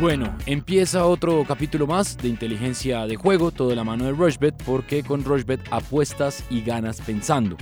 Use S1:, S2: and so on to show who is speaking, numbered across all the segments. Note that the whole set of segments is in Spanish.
S1: Bueno, empieza otro capítulo más de inteligencia de juego, todo de la mano de Rushbet, porque con Rushbet apuestas y ganas pensando.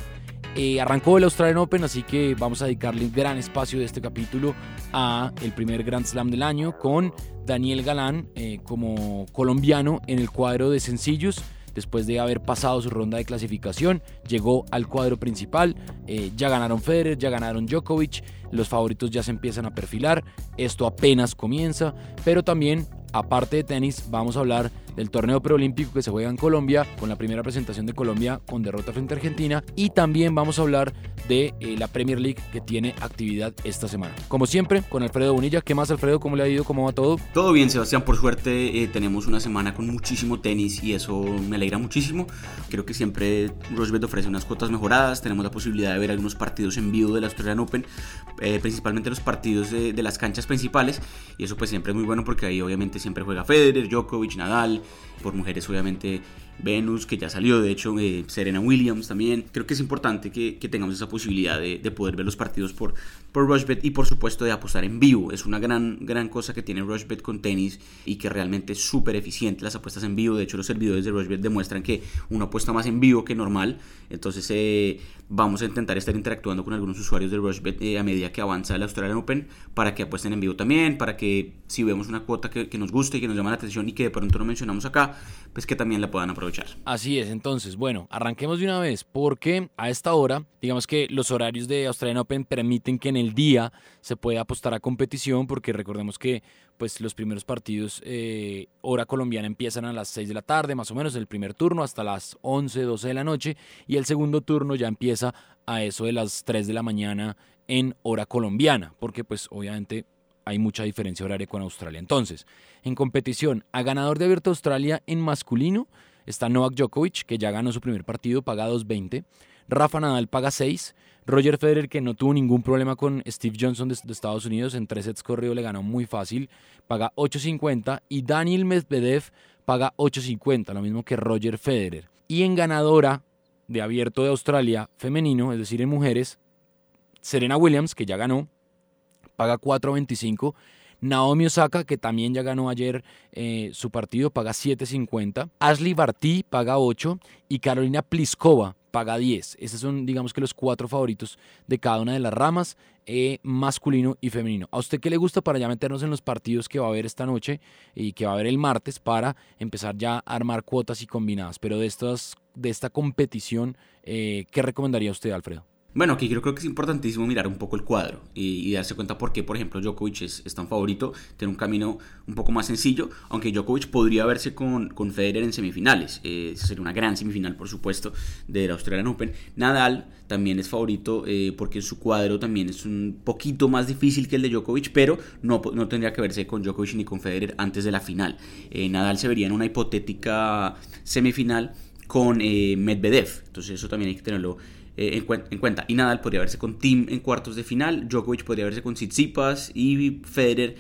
S1: Eh, arrancó el Australian Open, así que vamos a dedicarle gran espacio de este capítulo a el primer Grand Slam del año con Daniel Galán eh, como colombiano en el cuadro de sencillos. Después de haber pasado su ronda de clasificación, llegó al cuadro principal. Eh, ya ganaron Federer, ya ganaron Djokovic. Los favoritos ya se empiezan a perfilar, esto apenas comienza, pero también, aparte de tenis, vamos a hablar del torneo preolímpico que se juega en Colombia, con la primera presentación de Colombia con derrota frente a Argentina, y también vamos a hablar de eh, la Premier League que tiene actividad esta semana. Como siempre, con Alfredo Bonilla. ¿Qué más, Alfredo? ¿Cómo le ha ido? ¿Cómo va todo?
S2: Todo bien, Sebastián. Por suerte, eh, tenemos una semana con muchísimo tenis y eso me alegra muchísimo. Creo que siempre Rosbet ofrece unas cuotas mejoradas. Tenemos la posibilidad de ver algunos partidos en vivo de la Australian Open, eh, principalmente los partidos de, de las canchas principales. Y eso, pues, siempre es muy bueno porque ahí, obviamente, siempre juega Federer, Djokovic, Nadal. Por mujeres, obviamente, Venus, que ya salió, de hecho, eh, Serena Williams también. Creo que es importante que, tengamos esa posibilidad de, poder ver los partidos por, por Rushbet y por supuesto de apostar en vivo. Es una gran, gran cosa que tiene Rushbet con tenis y que realmente es súper eficiente las apuestas en vivo. De hecho, los servidores de Rushbet demuestran que uno apuesta más en vivo que normal. Entonces, eh, vamos a intentar estar interactuando con algunos usuarios de Rushbet eh, a medida que avanza el Australian Open para que apuesten en vivo también, para que si vemos una cuota que, que nos guste y que nos llama la atención y que de pronto no mencionamos acá, pues que también la puedan aprovechar.
S1: Así es, entonces, bueno, arranquemos de una vez, porque a esta hora, digamos que los horarios de Australian Open permiten que en el día se pueda apostar a competición, porque recordemos que pues los primeros partidos eh, hora colombiana empiezan a las 6 de la tarde, más o menos, el primer turno hasta las 11, 12 de la noche, y el segundo turno ya empieza a eso de las 3 de la mañana en hora colombiana, porque pues obviamente hay mucha diferencia horaria con Australia. Entonces, en competición, a ganador de Abierto Australia en masculino Está Novak Djokovic, que ya ganó su primer partido, paga 2.20. Rafa Nadal paga 6. Roger Federer, que no tuvo ningún problema con Steve Johnson de, Estados Unidos, en tres sets corrido le ganó muy fácil, paga 8.50. Y Daniel Medvedev paga 8.50, lo mismo que Roger Federer. Y en ganadora de abierto de Australia femenino, es decir, en mujeres, Serena Williams, que ya ganó, paga 4.25. Naomi Osaka, que también ya ganó ayer eh, su partido, paga 7.50. Ashley Barty paga 8 y Carolina Pliskova paga 10. Esos son, digamos que, los cuatro favoritos de cada una de las ramas, eh, masculino y femenino. ¿A usted qué le gusta para ya meternos en los partidos que va a haber esta noche y que va a haber el martes para empezar ya a armar cuotas y combinadas? Pero de, estas, de esta competición, eh, ¿qué recomendaría usted, Alfredo?
S2: Bueno, aquí creo que es importantísimo mirar un poco el cuadro y, darse cuenta por qué, por ejemplo, Djokovic es, tan favorito, tiene un camino un poco más sencillo, aunque Djokovic podría verse con, con Federer en semifinales. Eh, sería una gran semifinal, por supuesto, de la Australian Open. Nadal también es favorito eh, porque su cuadro también es un poquito más difícil que el de Djokovic, pero no, no tendría que verse con Djokovic ni con Federer antes de la final. Eh, Nadal se vería en una hipotética semifinal con Medvedev, entonces eso también hay que tenerlo eh, en, cuenta. Y Nadal podría verse con Tim en cuartos de final, Djokovic podría verse con Tsitsipas y Federer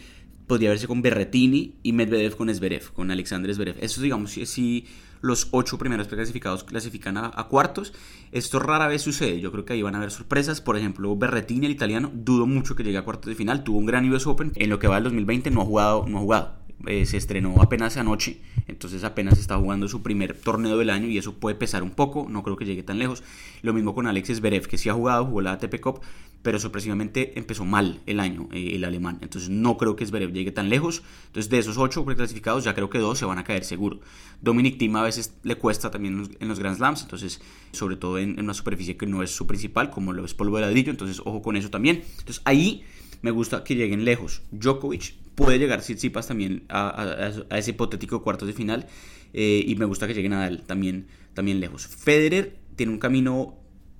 S2: podría verse con Berretini y Medvedev con Zverev, con Alexander Zverev. Eso digamos si, los ocho primeros clasificados clasifican a, cuartos. Esto rara vez sucede. Yo creo que ahí van a haber sorpresas. Por ejemplo, Berretini, el italiano, dudo mucho que llegue a cuartos de final. Tuvo un gran US Open. En lo que va del 2020 no ha jugado, no ha jugado. Eh, se estrenó apenas anoche, entonces apenas está jugando su primer torneo del año y eso puede pesar un poco, no creo que llegue tan lejos. Lo mismo con Alexis Zverev, que sí ha jugado, jugó la ATP Cup, pero sorpresivamente empezó mal el año eh, el alemán, entonces no creo que Zverev llegue tan lejos. Entonces de esos ocho preclasificados ya creo que dos se van a caer seguro. Dominic Thiem a veces le cuesta también en los, Grand Slams, entonces sobre todo en, en, una superficie que no es su principal, como lo es polvo de ladrillo, entonces ojo con eso también. Entonces ahí me gusta que lleguen lejos. Djokovic puede llegar Tsitsipas también a, ese hipotético cuartos de final eh, y me gusta que lleguen a él también, también lejos. Federer tiene un camino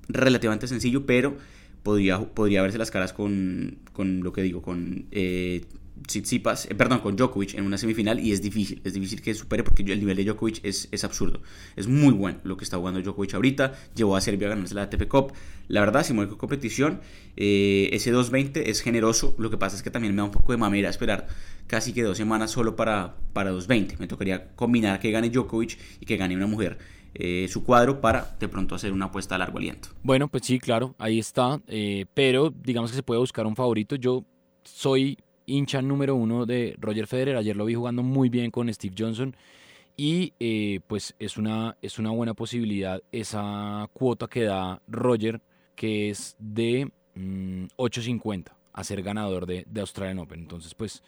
S2: relativamente sencillo, pero podría, podría verse las caras con, con lo que digo, con eh, Tsitsipas, eh, perdón, con Djokovic en una semifinal y es difícil, es difícil que supere porque el nivel de Djokovic es, es absurdo. Es muy bueno lo que está jugando Djokovic ahorita, llevó a Serbia a ganarse la ATP Cup. La verdad, si mueve competición, eh, ese 220 es generoso, lo que pasa es que también me da un poco de mamera esperar casi que dos semanas solo para, para 220. Me tocaría combinar que gane Djokovic y que gane una mujer. Eh, su cuadro para de pronto hacer una apuesta a largo aliento.
S1: Bueno, pues sí, claro, ahí está, pero digamos que se puede buscar un favorito. Yo soy hincha número uno de Roger Federer. Ayer lo vi jugando muy bien con Steve Johnson. Y eh, pues es una, es una buena posibilidad esa cuota que da Roger, que es de 8.50 mm, a ser ganador de, de Australian Open. Entonces, pues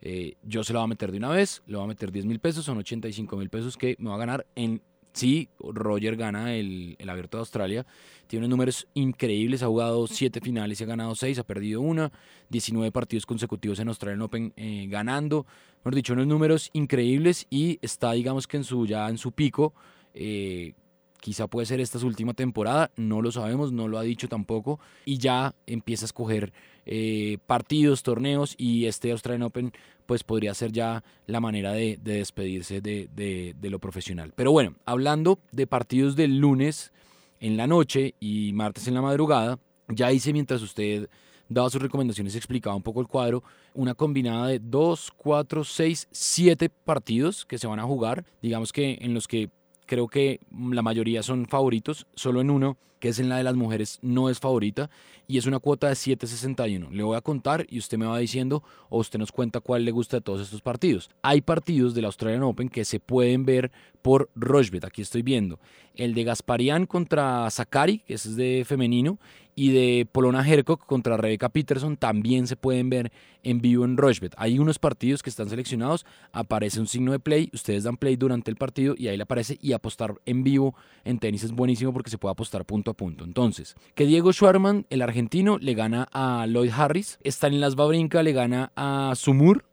S1: eh, yo se lo voy a meter de una vez, le voy a meter 10 mil pesos, son 85 mil pesos que me va a ganar en sí, Roger gana el, el, Abierto de Australia. Tiene unos números increíbles. Ha jugado 7 finales y ha ganado 6. Ha perdido una. 19 partidos consecutivos en Australian Open eh, ganando. Hemos dicho, unos números increíbles y está, digamos que en su, ya en su pico. Eh, quizá puede ser esta su última temporada. No lo sabemos, no lo ha dicho tampoco. Y ya empieza a escoger eh, partidos, torneos. Y este Australian Open pues podría ser ya la manera de, despedirse de, lo profesional. Pero bueno, hablando de partidos del lunes en la noche y martes en la madrugada, ya hice mientras usted daba sus recomendaciones, explicaba un poco el cuadro, una combinada de 2, 4, 6, 7 partidos que se van a jugar, digamos que en los que creo que la mayoría son favoritos, solo en uno, que es en la de las mujeres, no es favorita y es una cuota de 7.61. Le voy a contar y usted me va diciendo o usted nos cuenta cuál le gusta de todos estos partidos. Hay partidos del Australian Open que se pueden ver por Rochbet, aquí estoy viendo. El de Gasparian contra Sakari, que es de femenino, y de Polona Hercock contra Rebecca Peterson también se pueden ver en vivo en Rochbet. Hay unos partidos que están seleccionados, aparece un signo de play, ustedes dan play durante el partido y ahí le aparece y apostar en vivo en tenis es buenísimo porque se puede apostar punto punto. Entonces, que Diego Schwarman, el argentino, le gana a Lloyd Harris, Stanilas Babrinka le gana a Sumur,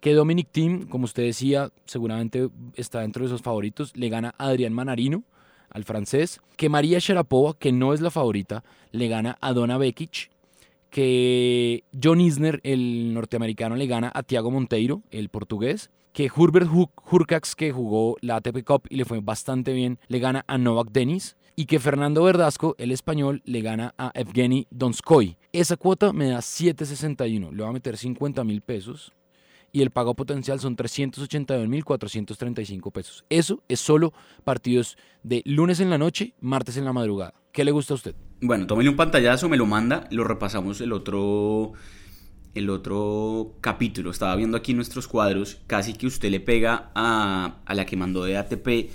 S1: que Dominic Thiem, como usted decía, seguramente está dentro de esos favoritos, le gana a Adrián Manarino al francés, que María Sharapova, que no es la favorita, le gana a Donna Bekic, que John Isner, el norteamericano, le gana a Thiago Monteiro, el portugués, que Hubert Hurkacz, que jugó la ATP Cup y le fue bastante bien, le gana a Novak Denis, y que Fernando Verdasco, el español, le gana a Evgeny Donskoy. Esa cuota me da 7.61, le va a meter 50 mil pesos y el pago potencial son 382.435 pesos. Eso es solo partidos de lunes en la noche, martes en la madrugada. ¿Qué le gusta a usted?
S2: Bueno, tómele un pantallazo, me lo manda, lo repasamos el otro el otro capítulo. Estaba viendo aquí nuestros cuadros, casi que usted le pega a, a la que mandó de ATP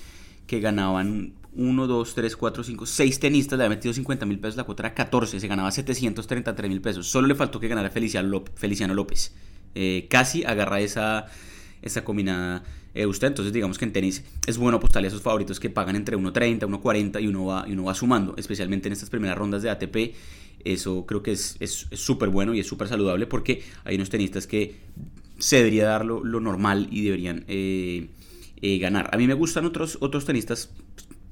S2: que ganaban 1, 2, 3, 4, 5, 6 tenistas, le había metido 50 mil pesos, la cuota era 14, se ganaba 733 mil pesos. Solo le faltó que ganara Feliciano López. Eh, casi agarra esa, esa combinada eh, usted. Entonces, digamos que en tenis es bueno apostarle a esos favoritos que pagan entre 1.30, 1.40 y uno va, y uno va sumando, especialmente en estas primeras rondas de ATP. Eso creo que es súper es, bueno y es súper saludable porque hay unos tenistas que se debería dar lo, normal y deberían eh, ganar. A mí me gustan otros, otros tenistas,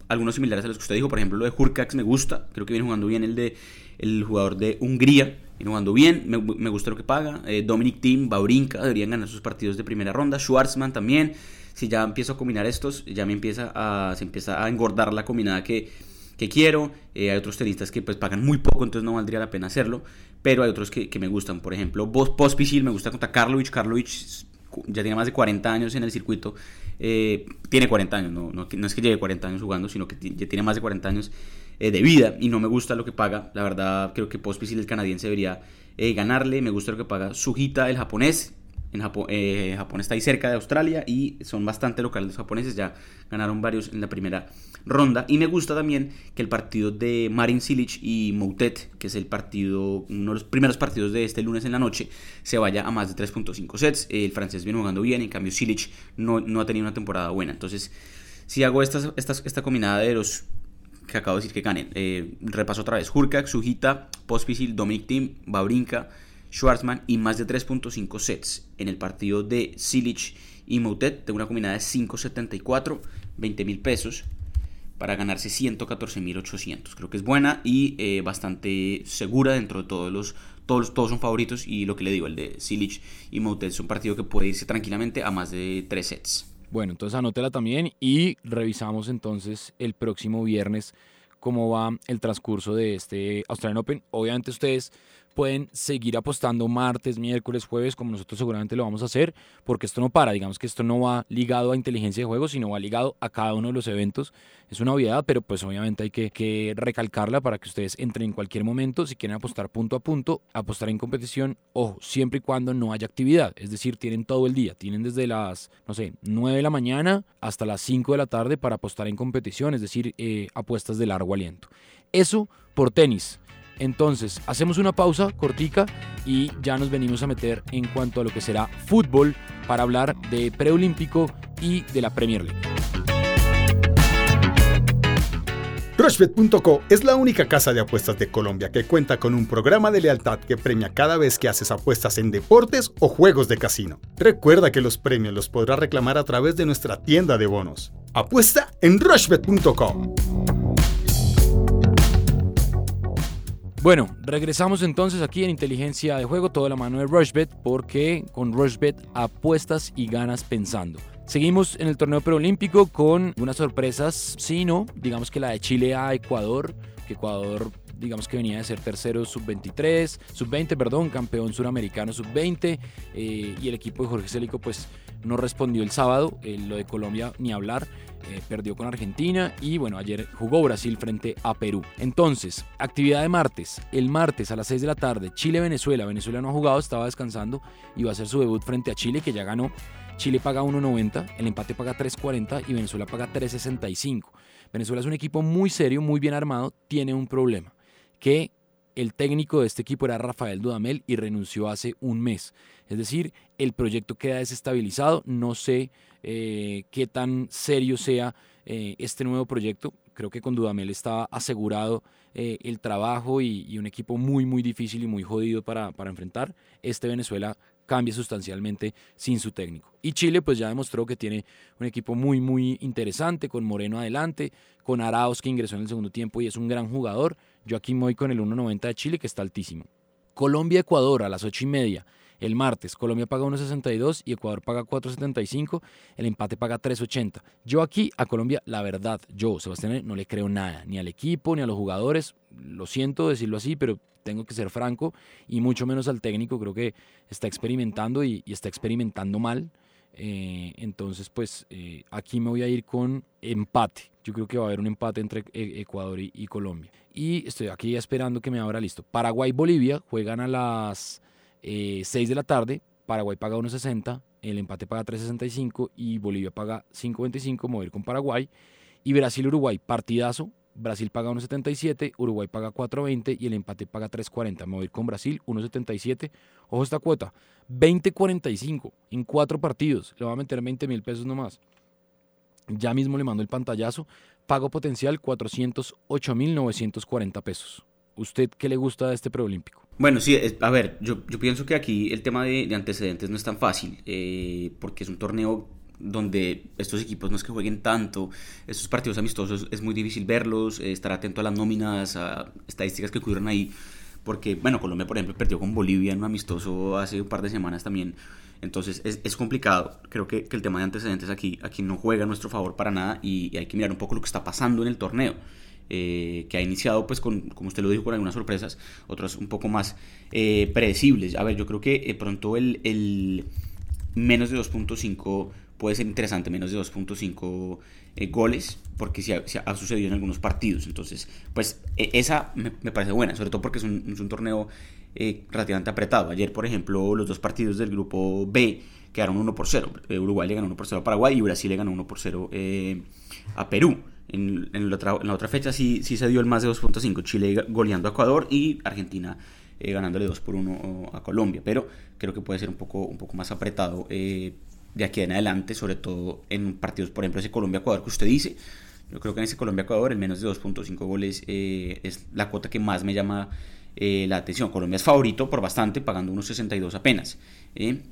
S2: algunos similares a los que usted dijo. Por ejemplo, lo de Hurkacz me gusta. Creo que viene jugando bien el de el jugador de Hungría Viene jugando bien, me, gusta lo que paga. Eh, Dominic Thiem, Baurinka deberían ganar sus partidos de primera ronda. Schwartzman también. Si ya empiezo a combinar estos, ya me empieza a, se empieza a engordar la combinada que, que quiero. Eh, hay otros tenistas que pues pagan muy poco, entonces no valdría la pena hacerlo. Pero hay otros que, me gustan. Por ejemplo, Pospisil me gusta contra Karlovic. Karlovic ya tiene más de 40 años en el circuito. Eh, tiene 40 años, no, no, no, es que lleve 40 años jugando, sino que ya tiene más de 40 años eh, de vida y no me gusta lo que paga. La verdad, creo que Pospisil, el canadiense, debería eh, ganarle. Me gusta lo que paga Sugita, el japonés. En Japón, eh, Japón está ahí cerca de Australia y son bastante locales los japoneses. Ya ganaron varios en la primera ronda. Y me gusta también que el partido de Marin Cilic y Moutet, que es el partido, uno de los primeros partidos de este lunes en la noche, se vaya a más de 3.5 sets. El francés viene jugando bien, en cambio Cilic no, no ha tenido una temporada buena. Entonces, si hago esta, esta, esta combinada de los que acabo de decir que ganen. Eh, repaso otra vez. Hurkacz, Sujita, Pospisil, Dominic Thiem, Babrinka, Schwarzman y más de 3.5 sets. En el partido de Silic y Moutet tengo una combinada de 5.74, 20 mil pesos para ganarse 114.800. Creo que es buena y eh, bastante segura dentro de todos los... Todos, todos son favoritos y lo que le digo, el de Silic y Moutet es un partido que puede irse tranquilamente a más de 3 sets.
S1: Bueno, entonces anótela también y revisamos entonces el próximo viernes cómo va el transcurso de este Australian Open. Obviamente ustedes pueden seguir apostando martes, miércoles, jueves, como nosotros seguramente lo vamos a hacer, porque esto no para, digamos que esto no va ligado a inteligencia de juego, sino va ligado a cada uno de los eventos. Es una obviedad, pero pues obviamente hay que, recalcarla para que ustedes entren en cualquier momento, si quieren apostar punto a punto, apostar en competición, ojo, siempre y cuando no haya actividad, es decir, tienen todo el día, tienen desde las, no sé, 9 de la mañana hasta las 5 de la tarde para apostar en competición, es decir, eh, apuestas de largo aliento. Eso por tenis. Entonces, hacemos una pausa cortica y ya nos venimos a meter en cuanto a lo que será fútbol para hablar de preolímpico y de la Premier League.
S3: Rushbet.co es la única casa de apuestas de Colombia que cuenta con un programa de lealtad que premia cada vez que haces apuestas en deportes o juegos de casino. Recuerda que los premios los podrás reclamar a través de nuestra tienda de bonos. Apuesta en Rushbet.co.
S1: Bueno, regresamos entonces aquí en Inteligencia de Juego, toda la mano de Rushbet, porque con Rushbet apuestas y ganas pensando. Seguimos en el torneo preolímpico con unas sorpresas, sí, no, digamos que la de Chile a Ecuador, que Ecuador digamos que venía de ser tercero sub-23, sub-20, perdón, campeón suramericano sub-20, eh, y el equipo de Jorge Célico pues no respondió el sábado, eh, lo de Colombia ni hablar, eh, perdió con Argentina y bueno, ayer jugó Brasil frente a Perú. Entonces, actividad de martes, el martes a las 6 de la tarde, Chile-Venezuela, Venezuela no ha jugado, estaba descansando y va a hacer su debut frente a Chile que ya ganó. Chile paga 1.90, el empate paga 3.40 y Venezuela paga 3.65. Venezuela es un equipo muy serio, muy bien armado, tiene un problema, que el técnico de este equipo era Rafael Dudamel y renunció hace un mes. Es decir, el proyecto queda desestabilizado. No sé eh, qué tan serio sea eh, este nuevo proyecto. Creo que con Dudamel está asegurado eh, el trabajo y, un equipo muy, muy difícil y muy jodido para, para enfrentar. Este Venezuela cambia sustancialmente sin su técnico. Y Chile pues ya demostró que tiene un equipo muy muy interesante, con Moreno adelante, con Arauz que ingresó en el segundo tiempo y es un gran jugador. Yo aquí me voy con el 1.90 de Chile que está altísimo. Colombia-Ecuador a las 8 y media. El martes, Colombia paga 1.62 y Ecuador paga 4.75. El empate paga 3.80. Yo aquí a Colombia, la verdad, yo, Sebastián, no le creo nada, ni al equipo, ni a los jugadores. Lo siento decirlo así, pero tengo que ser franco, y mucho menos al técnico. Creo que está experimentando y, está experimentando mal. Eh, entonces, pues eh, aquí me voy a ir con empate. Yo creo que va a haber un empate entre e, Ecuador y, y Colombia. Y estoy aquí esperando que me abra listo. Paraguay-Bolivia juegan a las 6 eh, de la tarde, Paraguay paga 1.60, el empate paga 3.65 y Bolivia paga 5.25, mover con Paraguay. Y Brasil-Uruguay, partidazo, Brasil paga 1.77, Uruguay paga 4.20 y el empate paga 3.40. Mover con Brasil 1.77. Ojo esta cuota, 20.45 en cuatro partidos. Le va a meter 20 mil pesos nomás. Ya mismo le mando el pantallazo. Pago potencial 408.940 pesos. ¿Usted qué le gusta de este preolímpico?
S2: Bueno, sí, a ver, yo, pienso que aquí el tema de, antecedentes no es tan fácil, eh, porque es un torneo donde estos equipos no es que jueguen tanto, estos partidos amistosos es muy difícil verlos, eh, estar atento a las nóminas, a estadísticas que ocurren ahí, porque, bueno, Colombia, por ejemplo, perdió con Bolivia en un amistoso hace un par de semanas también, entonces es, es complicado, creo que, el tema de antecedentes aquí, aquí no juega a nuestro favor para nada y hay que mirar un poco lo que está pasando en el torneo. Eh, que ha iniciado, pues, con, como usted lo dijo, con algunas sorpresas, otras un poco más eh, predecibles. A ver, yo creo que pronto el, menos de 2.5 puede ser interesante, menos de 2.5 eh, goles, porque se ha, sucedido en algunos partidos. Entonces, pues e, esa me, parece buena, sobre todo porque es un, es un torneo relativamente apretado. Ayer, por ejemplo, los dos partidos del grupo B quedaron 1 por 0. Uruguay le ganó 1 por 0 a Paraguay y Brasil le ganó 1 por 0 a Perú. En, la otra, fecha sí, sí se dio el más de 2.5, Chile goleando a Ecuador y Argentina eh, ganándole 2 por 1 a Colombia, pero creo que puede ser un poco, un poco más apretado eh, de aquí en adelante, sobre todo en partidos, por ejemplo, ese Colombia-Ecuador que usted dice. Yo creo que en ese Colombia-Ecuador el menos de 2.5 goles eh, es la cuota que más me llama la atención. Colombia es favorito por bastante, pagando unos 62 apenas,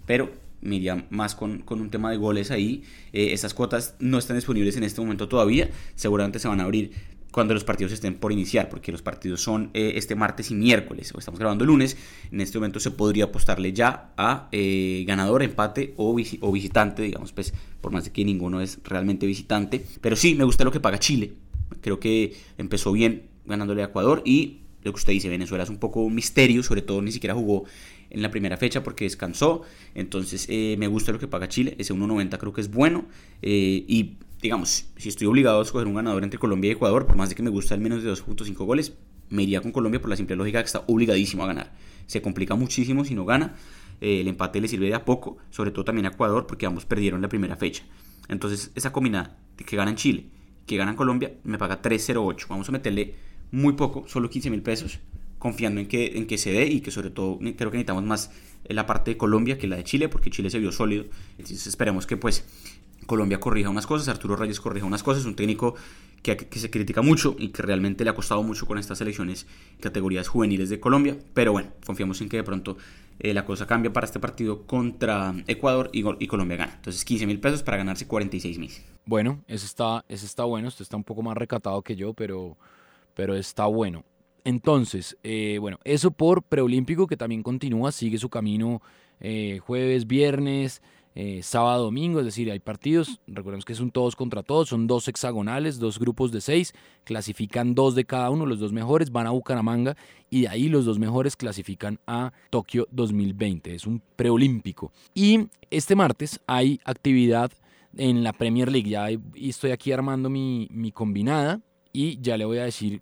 S2: pero me más con, un tema de goles ahí. Eh, estas cuotas no están disponibles en este momento todavía. Seguramente se van a abrir cuando los partidos estén por iniciar, porque los partidos son eh, este martes y miércoles, estamos grabando el lunes. En este momento se podría apostarle ya a eh, ganador, empate o, o, visitante, digamos, pues por más de que ninguno es realmente visitante. Pero sí, me gusta lo que paga Chile. Creo que empezó bien ganándole a Ecuador y lo que usted dice, Venezuela es un poco misterio, sobre todo ni siquiera jugó en la primera fecha porque descansó. Entonces eh, me gusta lo que paga Chile, ese 1.90 creo que es bueno. Eh, y digamos, si estoy obligado a escoger un ganador entre Colombia y Ecuador, por más de que me gusta el menos de 2.5 goles, me iría con Colombia por la simple lógica que está obligadísimo a ganar. Se complica muchísimo si no gana. Eh, el empate le sirve de a poco, sobre todo también a Ecuador porque ambos perdieron la primera fecha. Entonces esa combinada de que ganan Chile, que ganan Colombia, me paga 3.08. Vamos a meterle muy poco, solo 15 mil pesos, confiando en que, en que se dé y que sobre todo creo que necesitamos más la parte de Colombia que la de Chile, porque Chile se vio sólido. Entonces esperemos que pues Colombia corrija unas cosas, Arturo Reyes corrija unas cosas, un técnico que, que, se critica mucho y que realmente le ha costado mucho con estas selecciones categorías juveniles de Colombia, pero bueno, confiamos en que de pronto eh, la cosa cambia para este partido contra Ecuador y, Colombia gana. Entonces 15 mil pesos para ganarse 46 mil.
S1: Bueno, ese está, ese está bueno, usted está un poco más recatado que yo, pero pero está bueno. Entonces, eh, bueno, eso por preolímpico que también continúa, sigue su camino eh, jueves, viernes, eh, sábado, domingo, es decir, hay partidos, recordemos que es un todos contra todos, son dos hexagonales, dos grupos de seis, clasifican dos de cada uno, los dos mejores van a Bucaramanga y de ahí los dos mejores clasifican a Tokio 2020, es un preolímpico. Y este martes hay actividad en la Premier League, ya estoy aquí armando mi, mi combinada y ya le voy a decir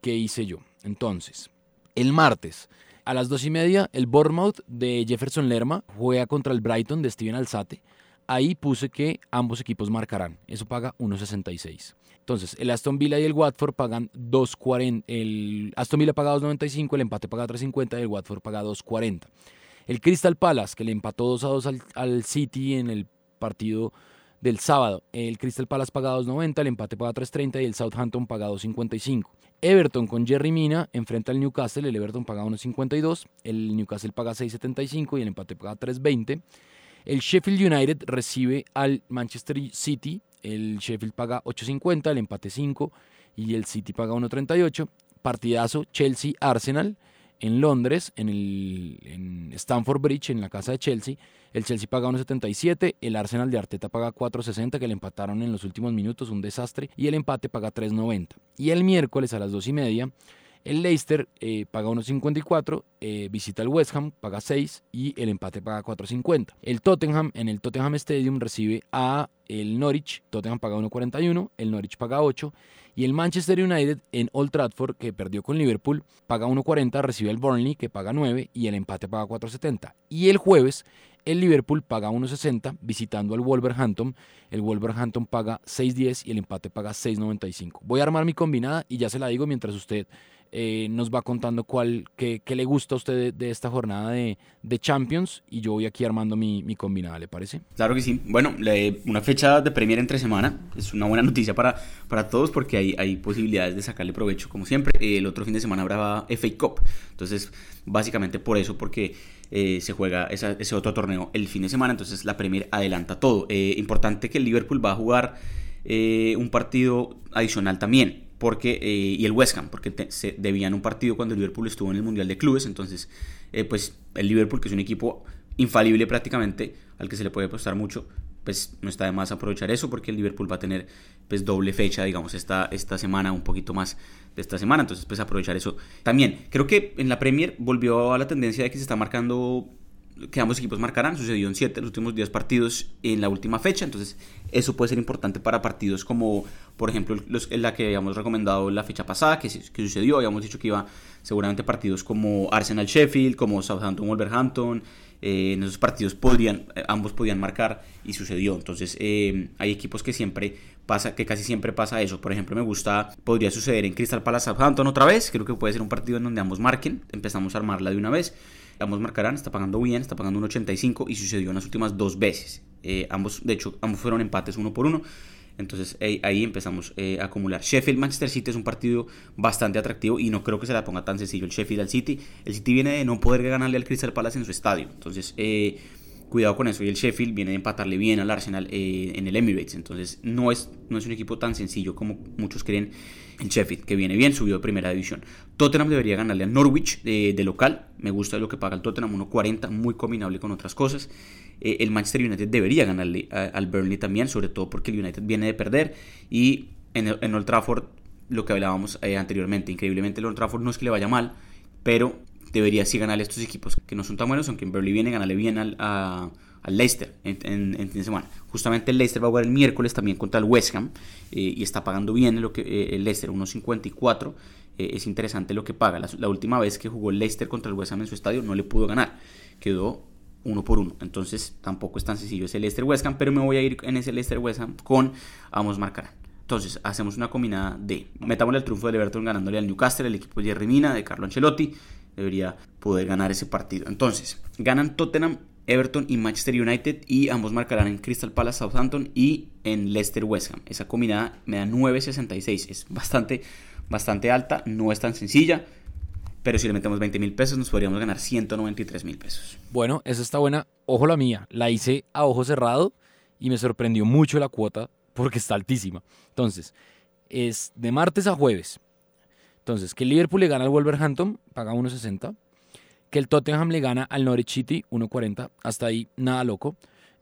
S1: qué hice yo. Entonces, el martes a las dos y media, el Bournemouth de Jefferson Lerma juega contra el Brighton de Steven Alzate. Ahí puse que ambos equipos marcarán. Eso paga 1.66. Entonces, el Aston Villa y el Watford pagan 2.40. El Aston Villa paga 2.95, el empate paga 3.50 y el Watford paga 2.40. El Crystal Palace, que le empató 2 a 2 al, al City en el partido del sábado. El Crystal Palace paga 2.90, el empate paga 3.30 y el Southampton paga 2.55. Everton con Jerry Mina enfrenta al Newcastle, el Everton paga 1.52, el Newcastle paga 6.75 y el empate paga 3.20. El Sheffield United recibe al Manchester City, el Sheffield paga 8.50, el empate 5 y el City paga 1.38. Partidazo Chelsea-Arsenal en Londres, en, el, en Stamford Bridge, en la casa de Chelsea. El Chelsea paga 1.77, el Arsenal de Arteta paga 4.60, que le empataron en los últimos minutos, un desastre, y el empate paga 3.90. Y el miércoles a las 2 y media, el Leicester eh, paga 1.54, eh, visita al West Ham, paga 6 y el empate paga 4.50. El Tottenham en el Tottenham Stadium recibe a el Norwich, Tottenham paga 1.41, el Norwich paga 8 y el Manchester United en Old Trafford, que perdió con Liverpool, paga 1.40, recibe al Burnley, que paga 9 y el empate paga 4.70. Y el jueves el Liverpool paga 1.60 visitando al Wolverhampton. El Wolverhampton paga 6.10 y el empate paga 6.95. Voy a armar mi combinada y ya se la digo mientras usted eh, nos va contando cuál, qué, le gusta a usted de, esta jornada de, Champions y yo voy aquí armando mi, mi, combinada, ¿le parece?
S2: Claro que sí. Bueno, una fecha de Premier entre semana es una buena noticia para, para todos porque hay, hay posibilidades de sacarle provecho como siempre. El otro fin de semana habrá FA Cup. Entonces, básicamente por eso, porque eh, se juega ese otro torneo el fin de semana, entonces la Premier adelanta todo. Eh, importante que el Liverpool va a jugar un partido adicional también porque, eh, y el West Ham, porque se debían un partido cuando el Liverpool estuvo en el Mundial de Clubes, entonces eh, pues el Liverpool, que es un equipo infalible prácticamente, al que se le puede apostar mucho, pues no está de más aprovechar eso, porque el Liverpool va a tener pues doble fecha, digamos, esta, esta semana, un poquito más de esta semana, entonces pues aprovechar eso también. Creo que en la Premier volvió a la tendencia de que se está marcando que ambos equipos marcarán. Sucedió en 7 los últimos 10 partidos en la última fecha. Entonces, eso puede ser importante para partidos como, por ejemplo, los, la que habíamos recomendado la fecha pasada, que, que sucedió. Habíamos dicho que iba seguramente partidos como Arsenal Sheffield, como Southampton Wolverhampton. Eh, en esos partidos podrían, eh, ambos podían marcar y sucedió. Entonces, eh, hay equipos que siempre pasa, que casi siempre pasa eso. Por ejemplo, me gusta, podría suceder en Crystal Palace Southampton otra vez. Creo que puede ser un partido en donde ambos marquen. Empezamos a armarla de una vez ambos marcarán, está pagando bien, está pagando un 85 y sucedió en las últimas dos veces. Eh, ambos, de hecho, ambos fueron empates uno por uno. Entonces ahí, empezamos eh, a acumular. Sheffield-Manchester City es un partido bastante atractivo y no creo que se la ponga tan sencillo el Sheffield al City. El City viene de no poder ganarle al Crystal Palace en su estadio. Entonces, eh, cuidado con eso. Y el Sheffield viene de empatarle bien al Arsenal en el Emirates. Entonces, no es, no es un equipo tan sencillo como muchos creen el Sheffield, que viene bien, subió de primera división. Tottenham debería ganarle a Norwich de, local. Me gusta lo que paga el Tottenham, 1.40, muy combinable con otras cosas. Eh, el Manchester United debería ganarle al Burnley también, sobre todo porque el United viene de perder. Y en, en Old Trafford lo que hablábamos eh, anteriormente. Increíblemente el Old Trafford no es que le vaya mal, pero debería sí ganarle a estos equipos que no son tan buenos, aunque en Berlín viene, ganarle bien al, a, al Leicester en, en, en, semana. Justamente el Leicester va a jugar el miércoles también contra el West Ham eh, y está pagando bien lo que, eh, el Leicester, 1.54. Eh, es interesante lo que paga. La, última vez que jugó el Leicester contra el West Ham en su estadio no le pudo ganar. Quedó uno por uno. Entonces tampoco es tan sencillo ese Leicester West Ham, pero me voy a ir en ese Leicester West Ham con ambos marcarán. Entonces, hacemos una combinada de. Metámosle el triunfo del Everton ganándole al Newcastle, el equipo de Jerry Mina, de Carlo Ancelotti. Debería poder ganar ese partido. Entonces, ganan Tottenham, Everton y Manchester United. Y ambos marcarán en Crystal Palace, Southampton y en Leicester West Ham. Esa combinada me da 9.66. Es bastante, bastante alta. No es tan sencilla. Pero si le metemos 20 mil pesos, nos podríamos ganar 193 mil pesos.
S1: Bueno, esa está buena. Ojo la mía. La hice a ojo cerrado y me sorprendió mucho la cuota porque está altísima. Entonces, es de martes a jueves. Entonces, que el Liverpool le gana al Wolverhampton, paga 1.60. Que el Tottenham le gana al Norwich City, 1.40. Hasta ahí, nada loco.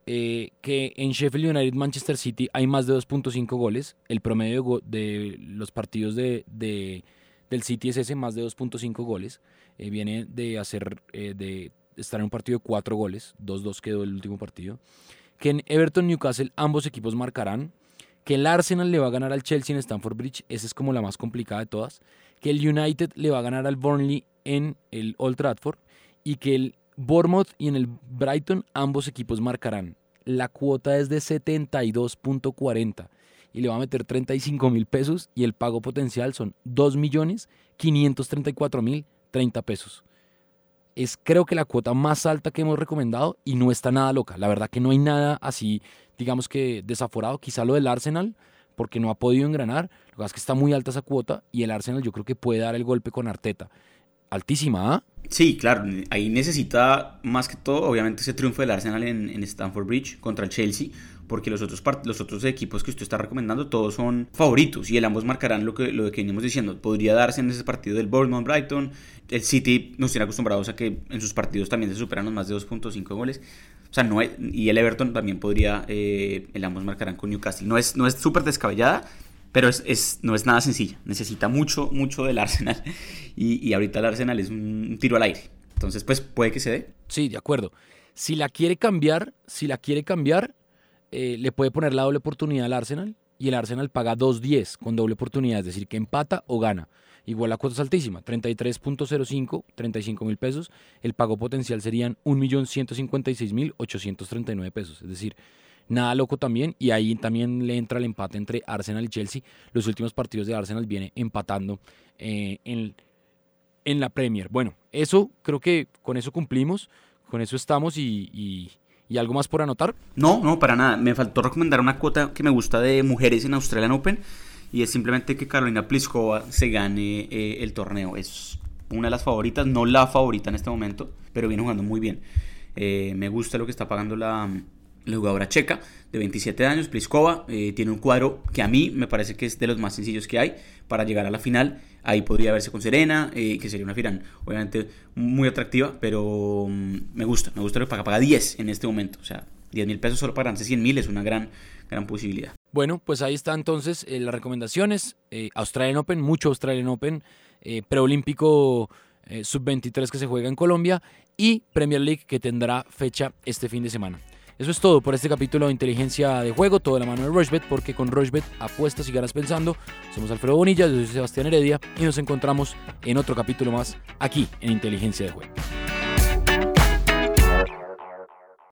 S1: Eh, que en Sheffield United, Manchester City hay más de 2.5 goles. El promedio de, los partidos de, del City es ese, más de 2.5 goles. Eh, viene de hacer, eh, de estar en un partido de 4 goles. 2-2 quedó el último partido. Que en Everton, Newcastle, ambos equipos marcarán que el Arsenal le va a ganar al Chelsea en Stamford Bridge, esa es como la más complicada de todas, que el United le va a ganar al Burnley en el Old Trafford y que el Bournemouth y en el Brighton ambos equipos marcarán. La cuota es de 72.40 y le va a meter 35 mil pesos y el pago potencial son 2 millones 534 mil 30 pesos. Es creo que la cuota más alta que hemos recomendado y no está nada loca. La verdad que no hay nada así digamos que desaforado. Quizá lo del Arsenal, porque no ha podido engranar. Lo que pasa es que está muy alta esa cuota y el Arsenal yo creo que puede dar el golpe con Arteta. Altísima, ¿ah?
S2: Sí, claro, ahí necesita más que todo, obviamente, ese triunfo del Arsenal en, en Stamford Bridge contra el Chelsea, porque los otros, los otros equipos que usted está recomendando todos son favoritos y el ambos marcarán lo que, lo que venimos diciendo. Podría darse en ese partido del Bournemouth Brighton. El City nos tiene acostumbrados a que en sus partidos también se superan los más de 2.5 goles. O sea, no y el Everton también podría, eh, el ambos marcarán con Newcastle. No es no es súper descabellada, pero es, es, no es nada sencilla. Necesita mucho, mucho del Arsenal. Y, y ahorita el Arsenal es un tiro al aire. Entonces, pues puede que se dé.
S1: Sí, de acuerdo. Si la quiere cambiar, si la quiere cambiar, eh, le puede poner la doble oportunidad al Arsenal y el Arsenal paga 2.10 con doble oportunidad, es decir, que empata o gana. Igual la cuota es altísima, 33.05, 35 mil pesos. El pago potencial serían 1.156.839 pesos. Es decir, nada loco también. Y ahí también le entra el empate entre Arsenal y Chelsea. Los últimos partidos de Arsenal viene empatando eh, en, en, la Premier. Bueno, eso creo que con eso cumplimos. Con eso estamos y, y, algo más por anotar.
S2: No, no, para nada. Me faltó recomendar una cuota que me gusta de mujeres en Australian Open y es simplemente que Carolina Pliskova se gane eh, el torneo. Es una de las favoritas, no la favorita en este momento, pero viene jugando muy bien. Eh, me gusta lo que está pagando la, jugadora checa de 27 años, Pliskova. Eh, tiene un cuadro que a mí me parece que es de los más sencillos que hay para llegar a la final. Ahí podría verse con Serena, que sería una final obviamente muy atractiva, pero mm, me gusta, me gusta lo que paga, paga 10 en este momento. O sea, 10 mil pesos solo para ganarse 100 mil es una gran, gran posibilidad.
S1: Bueno, pues ahí están entonces eh, las recomendaciones. Eh, Australian Open, mucho Australian Open, eh, preolímpico sub-23 que se juega en Colombia y Premier League que tendrá fecha este fin de semana. Eso es todo por este capítulo de Inteligencia de Juego, todo de la mano de Rushbet, porque con Rushbet apuestas y ganas pensando. Somos Alfredo Bonilla, yo soy Sebastián Heredia y nos encontramos en otro capítulo más aquí en Inteligencia de Juego.